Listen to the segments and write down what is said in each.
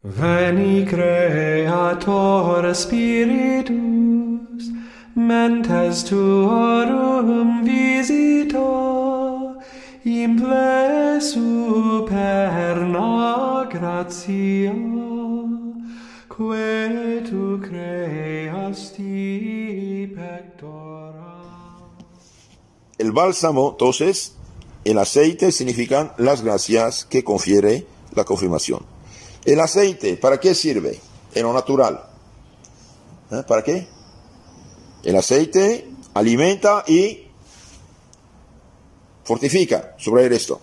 Veni Creator Spiritus, mentes tuorum visita, imple superna gratia, que tu creasti pectora. El bálsamo, entonces, el aceite significan las gracias que confiere la confirmación. El aceite, ¿para qué sirve? En lo natural. ¿Eh? ¿Para qué? El aceite alimenta y fortifica. Sobre esto.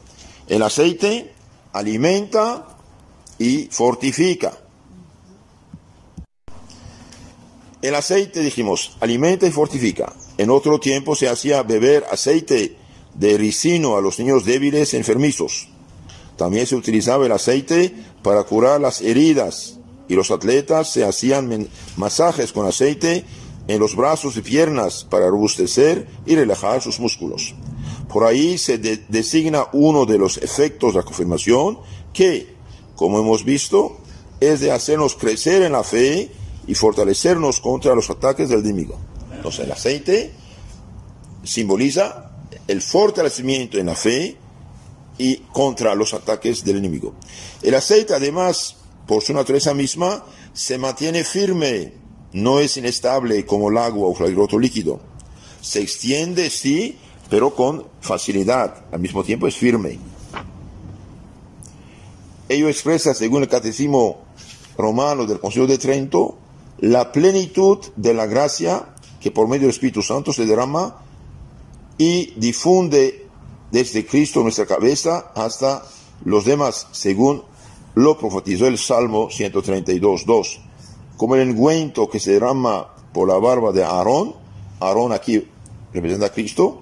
El aceite alimenta y fortifica. El aceite, dijimos, alimenta y fortifica. En otro tiempo se hacía beber aceite de ricino a los niños débiles enfermizos. También se utilizaba el aceite para curar las heridas y los atletas se hacían masajes con aceite en los brazos y piernas para robustecer y relajar sus músculos. Por ahí se designa uno de los efectos de la confirmación que, como hemos visto, es de hacernos crecer en la fe y fortalecernos contra los ataques del enemigo. Entonces el aceite simboliza el fortalecimiento en la fe y contra los ataques del enemigo. El aceite, además, por su naturaleza misma, se mantiene firme, no es inestable como el agua o el otro líquido. Se extiende, sí, pero con facilidad, al mismo tiempo es firme. Ello expresa, según el Catecismo Romano del Concilio de Trento, la plenitud de la gracia que por medio del Espíritu Santo se derrama y difunde desde Cristo nuestra cabeza hasta los demás, según lo profetizó el Salmo 132.2. Como el engüento que se derrama por la barba de Aarón, Aarón aquí representa a Cristo,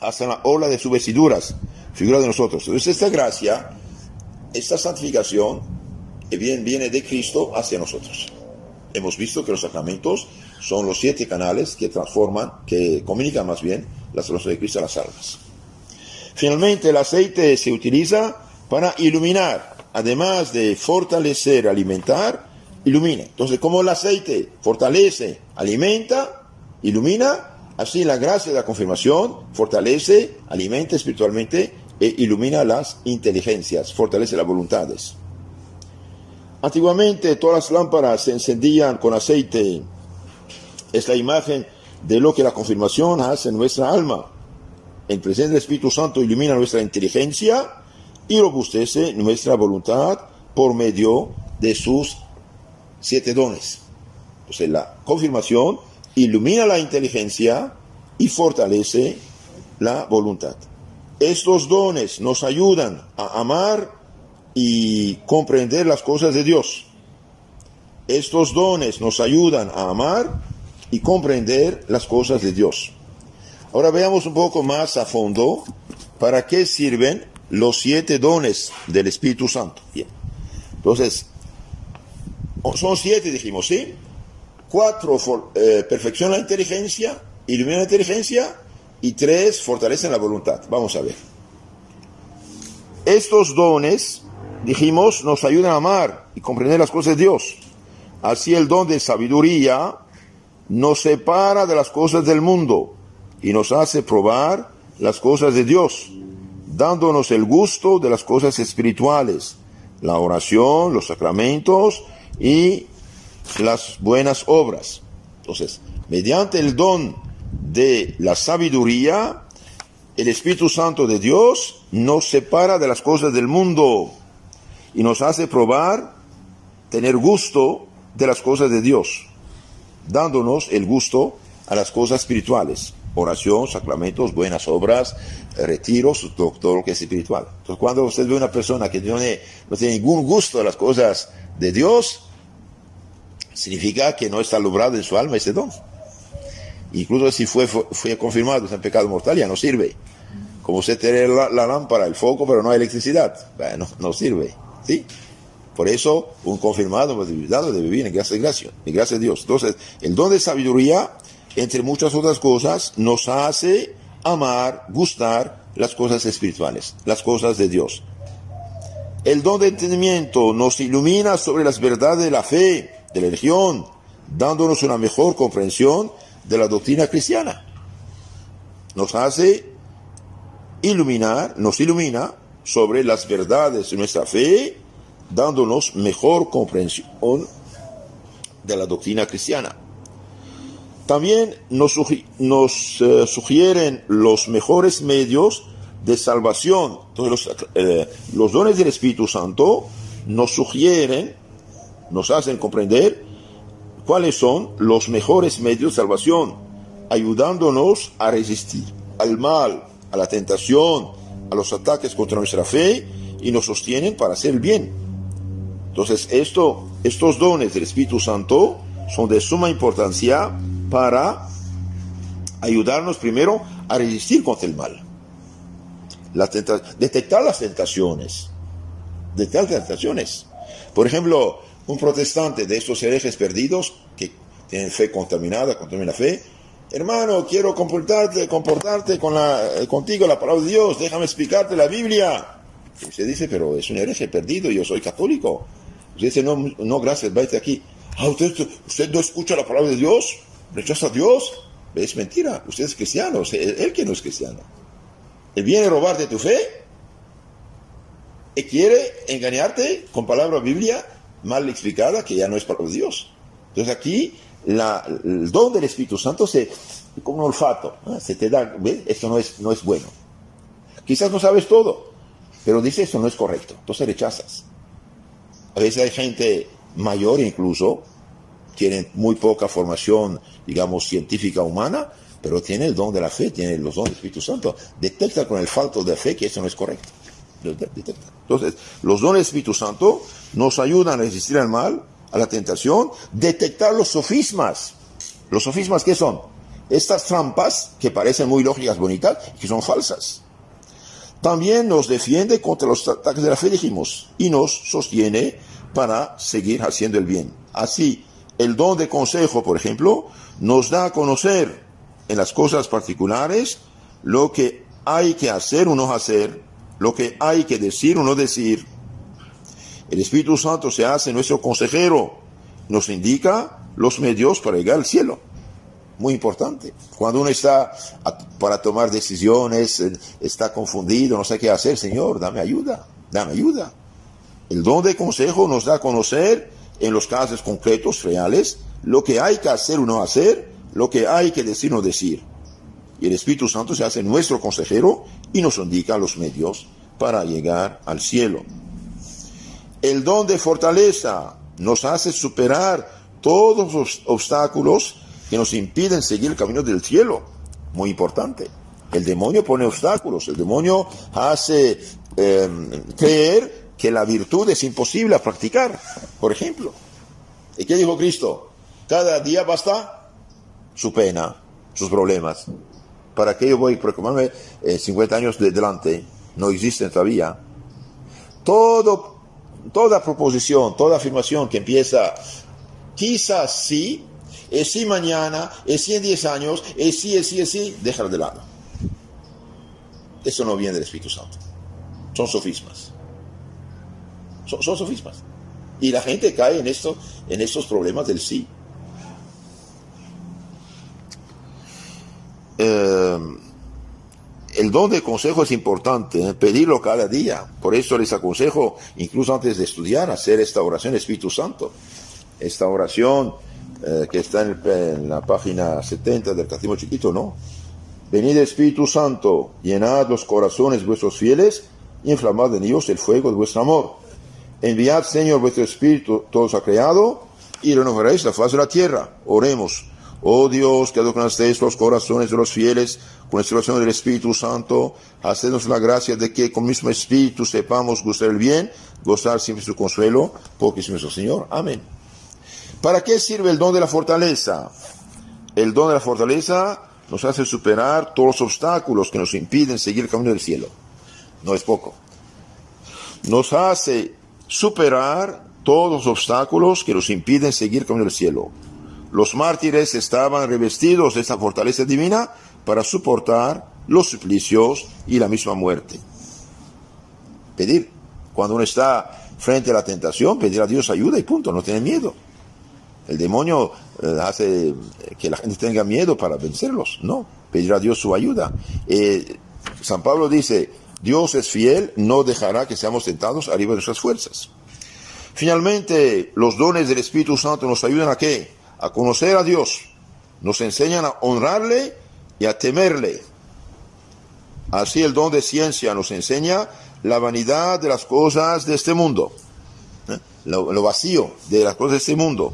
hasta la ola de sus vestiduras, figura de nosotros. Entonces esta gracia, esta santificación, bien viene de Cristo hacia nosotros. Hemos visto que los sacramentos son los siete canales que transforman, que comunican más bien la salvación de Cristo a las almas. Finalmente, el aceite se utiliza para iluminar, además de fortalecer, alimentar, ilumina. Entonces, como el aceite fortalece, alimenta, ilumina, así la gracia de la confirmación fortalece, alimenta espiritualmente e ilumina las inteligencias, fortalece las voluntades. Antiguamente todas las lámparas se encendían con aceite. Es la imagen de lo que la confirmación hace en nuestra alma. El presente del Espíritu Santo ilumina nuestra inteligencia y robustece nuestra voluntad por medio de sus siete dones. Entonces la confirmación ilumina la inteligencia y fortalece la voluntad. Estos dones nos ayudan a amar y comprender las cosas de Dios. Estos dones nos ayudan a amar y comprender las cosas de Dios. Ahora veamos un poco más a fondo para qué sirven los siete dones del Espíritu Santo. Entonces, son siete, dijimos, ¿sí? Cuatro eh, perfeccionan la inteligencia, iluminan la inteligencia y tres fortalecen la voluntad. Vamos a ver. Estos dones dijimos, nos ayudan a amar y comprender las cosas de Dios. Así el don de sabiduría nos separa de las cosas del mundo y nos hace probar las cosas de Dios, dándonos el gusto de las cosas espirituales, la oración, los sacramentos y las buenas obras. Entonces, mediante el don de la sabiduría, el Espíritu Santo de Dios nos separa de las cosas del mundo y nos hace probar, tener gusto de las cosas de Dios, dándonos el gusto a las cosas espirituales, oración, sacramentos, buenas obras, retiros, todo, lo que es espiritual. Entonces, cuando usted ve una persona que no tiene, no ningún gusto de las cosas de Dios, significa que no está logrado en su alma ese don. Incluso si fue, fue confirmado en pecado mortal, ya no sirve. Como usted tiene la, lámpara, el foco, pero no hay electricidad, bueno, no sirve. ¿sí? Por eso, un confirmado debe vivir en gracia de gracia, en gracia de Dios. Entonces, el don de sabiduría, entre muchas otras cosas, nos hace amar, gustar las cosas espirituales, las cosas de Dios. El don de entendimiento nos ilumina sobre las verdades de la fe, de la religión, dándonos una mejor comprensión de la doctrina cristiana. Nos hace iluminar, nos ilumina sobre las verdades de nuestra fe, dándonos mejor comprensión de la doctrina cristiana. También nos, eh, sugieren los mejores medios de salvación. Entonces los, eh, los dones del Espíritu Santo nos sugieren, nos hacen comprender cuáles son los mejores medios de salvación, ayudándonos a resistir al mal, a la tentación, a los ataques contra nuestra fe y nos sostienen para hacer el bien. Entonces, esto, estos dones del Espíritu Santo son de suma importancia para ayudarnos primero a resistir contra el mal detectar las tentaciones. Detectar las tentaciones. Por ejemplo, un protestante de estos herejes perdidos que tienen fe contaminada, contamina fe, hermano, quiero comportarte, comportarte con la, contigo la palabra de Dios, déjame explicarte la Biblia. Y usted dice, pero es un hereje perdido, yo soy católico. Usted dice, no, no, gracias, váyate aquí. Ah, usted, usted no escucha la palabra de Dios, rechaza a Dios. Es mentira, usted es cristiano, él que no es cristiano. Él viene a robarte tu fe y quiere engañarte con palabra Biblia mal explicada que ya no es para Dios. Entonces aquí la, el don del Espíritu Santo se como un olfato, se te da, ¿ves? Esto no es, no es bueno. Quizás no sabes todo, pero dice esto no es correcto, entonces rechazas. A veces hay gente mayor incluso, tienen muy poca formación, digamos, científica humana, pero tiene el don de la fe, tiene los dones del Espíritu Santo. Detecta con el falto de fe que eso no es correcto. Entonces, los dones del Espíritu Santo nos ayudan a resistir al mal, a la tentación, detectar los sofismas. ¿Los sofismas qué son? Estas trampas que parecen muy lógicas, bonitas, que son falsas. También nos defiende contra los ataques de la fe, dijimos, y nos sostiene para seguir haciendo el bien. Así, el don de consejo, por ejemplo, nos da a conocer en las cosas particulares lo que hay que hacer o no hacer, lo que hay que decir o no decir. El Espíritu Santo se hace nuestro consejero, nos indica los medios para llegar al cielo. Muy importante. Cuando uno está para tomar decisiones, eh, está confundido, no sé qué hacer, Señor, dame ayuda, dame ayuda. El don de consejo nos da a conocer en los casos concretos, reales, lo que hay que hacer o no hacer, lo que hay que decir o decir. Y el Espíritu Santo se hace nuestro consejero y nos indica los medios para llegar al cielo. El don de fortaleza nos hace superar todos los obstáculos que nos impiden seguir el camino del cielo. Muy importante. El demonio pone obstáculos, el demonio hace em, creer que la virtud es imposible a practicar, por ejemplo. ¿Y qué dijo Cristo? Cada día basta su pena, sus problemas. ¿Para qué yo voy a preocuparme 50 años de delante? No existen todavía. Todo, toda proposición, toda afirmación que empieza, quizás sí, es sí mañana, es sí en 10 años, es sí, es sí, es sí, déjalo de lado. Eso no viene del Espíritu Santo. Son sofismas. Son, sofismas. Y la gente cae en, en estos problemas del sí. Eh, el don de consejo es importante, ¿eh? pedirlo cada día. Por eso les aconsejo, incluso antes de estudiar, hacer esta oración Espíritu Santo. Esta oración eh, que está en, la página 70 del Catecismo Chiquito, ¿no? Venid Espíritu Santo, llenad los corazones vuestros fieles y inflamad en ellos el fuego de vuestro amor. Enviad, Señor, vuestro Espíritu, todos ha creado, y renovaréis la faz de la tierra. Oremos. Oh Dios, que adornasteis los corazones de los fieles con la inspiración del Espíritu Santo, hacednos la gracia de que con mismo Espíritu sepamos gustar el bien, gozar siempre su consuelo, porque es nuestro Señor. Amén. ¿Para qué sirve el don de la fortaleza? El don de la fortaleza nos hace superar todos los obstáculos que nos impiden seguir el camino del cielo. No es poco. Nos hace superar todos los obstáculos que nos impiden seguir el camino del cielo. Los mártires estaban revestidos de esta fortaleza divina para soportar los suplicios y la misma muerte. Pedir Cuando uno está frente a la tentación, pedir a Dios ayuda y punto, no tiene miedo. El demonio eh, hace que la gente tenga miedo para vencerlos. No, pedir a Dios su ayuda. Eh, San Pablo dice, Dios es fiel, no dejará que seamos tentados arriba de nuestras fuerzas. Finalmente, los dones del Espíritu Santo nos ayudan a qué? A conocer a Dios. Nos enseñan a honrarle y a temerle. Así el don de ciencia nos enseña la vanidad de las cosas de este mundo, ¿eh? lo, lo, vacío de las cosas de este mundo,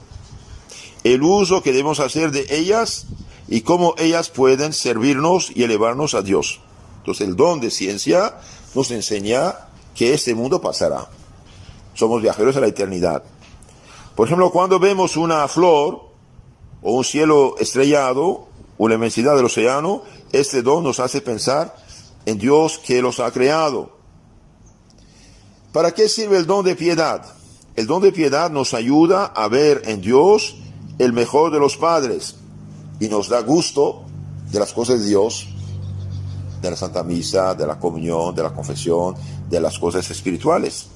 el uso que debemos hacer de ellas y cómo ellas pueden servirnos y elevarnos a Dios. Entonces el don de ciencia nos enseña que este mundo pasará. Somos viajeros a la eternidad. Por ejemplo, cuando vemos una flor o un cielo estrellado o la inmensidad del océano, este don nos hace pensar en Dios que los ha creado ¿Para qué sirve el don de piedad? El don de piedad nos ayuda a ver en Dios el mejor de los padres y nos da gusto de las cosas de Dios, de la Santa Misa, de la comunión, de la confesión, de las cosas espirituales.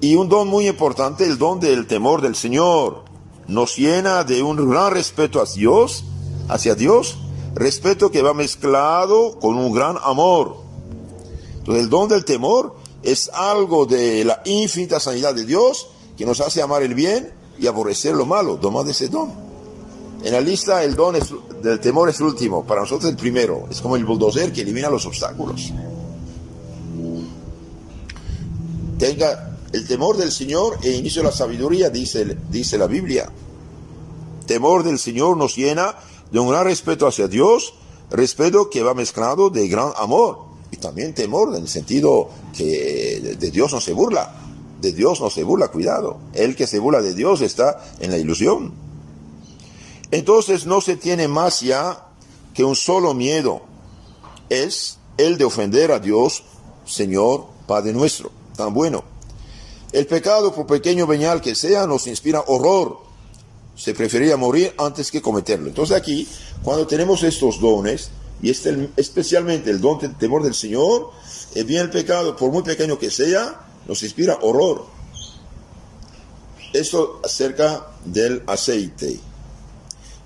Y un don muy importante, el don del temor del Señor, nos llena de un gran respeto a Dios, hacia Dios, respeto que va mezclado con un gran amor. Entonces el don del temor es algo de la infinita sanidad de Dios que nos hace amar el bien y aborrecer lo malo. de ese don. En la lista el don del temor es el último, para nosotros el primero. Es como el bulldozer que elimina los obstáculos. Tenga el temor del Señor e inicio de la sabiduría, dice, dice la Biblia. Temor del Señor nos llena de un gran respeto hacia Dios, respeto que va mezclado de gran amor y también temor en el sentido que de Dios no se burla, de Dios no se burla, cuidado, el que se burla de Dios está en la ilusión. Entonces no se tiene más ya que un solo miedo, es el de ofender a Dios, Señor, Padre nuestro, tan bueno. El pecado, por pequeño venial que sea, nos inspira horror. Se prefería morir antes que cometerlo. Entonces aquí, cuando tenemos estos dones, y este, especialmente el don del temor del Señor, el bien el pecado, por muy pequeño que sea, nos inspira horror. Esto acerca del aceite.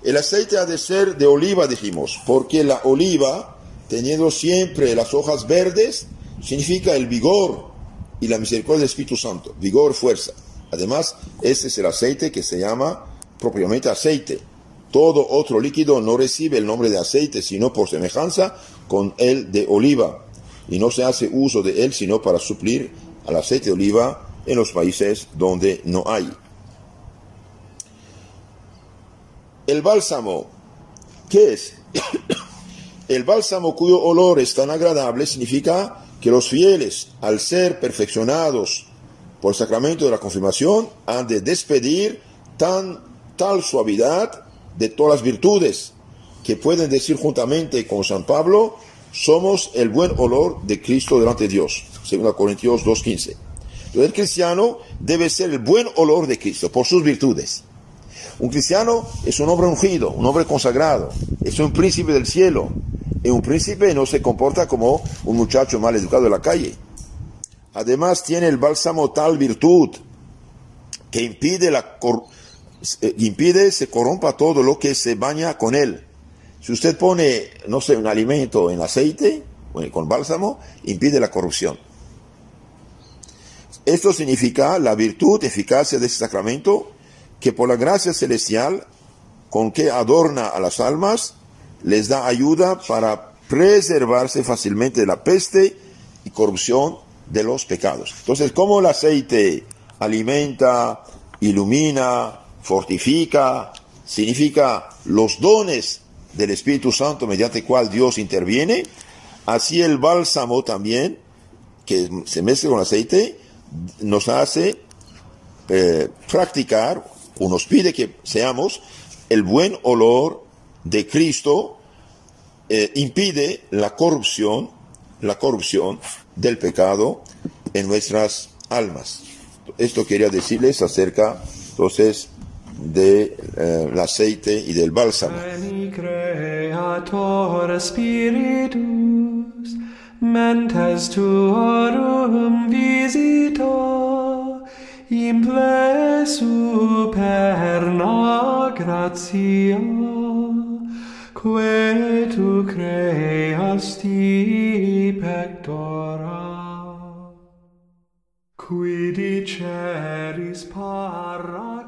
El aceite ha de ser de oliva, dijimos, porque la oliva, teniendo siempre las hojas verdes, significa el vigor y la misericordia del Espíritu Santo, vigor, fuerza. Además, este es el aceite que se llama propiamente aceite todo otro líquido no recibe el nombre de aceite, sino por semejanza con el de oliva, y no se hace uso de él sino para suplir al aceite de oliva en los países donde no hay. El bálsamo, ¿qué es? el bálsamo cuyo olor es tan agradable significa que los fieles, al ser perfeccionados por el sacramento de la confirmación, han de despedir tan, tal suavidad de todas las virtudes, que pueden decir juntamente con San Pablo, somos el buen olor de Cristo delante de Dios. 2 Corintios 2.15. el cristiano debe ser el buen olor de Cristo por sus virtudes. Un cristiano es un hombre ungido, un hombre consagrado, es un príncipe del cielo. Y un príncipe no se comporta como un muchacho mal educado de la calle. Además tiene el bálsamo tal virtud que impide la, eh, impide se corrompa todo lo que se baña con él. Si usted pone, no sé, un alimento en aceite, con bálsamo, impide la corrupción. Esto significa la virtud, eficacia de este sacramento, que por la gracia celestial con que adorna a las almas, les da ayuda para preservarse fácilmente de la peste y corrupción de los pecados. Entonces, como el aceite alimenta, ilumina, fortifica, significa los dones del Espíritu Santo mediante cual Dios interviene, así el bálsamo también, que se mezcla con aceite, nos hace eh, practicar o nos pide que seamos el buen olor de Cristo, eh, impide la corrupción, la corrupción del pecado en nuestras almas. Esto quería decirles acerca, entonces, del de, eh, aceite y del bálsamo. in ple superna gratia quae tu creasti pectora. Qui diceris parat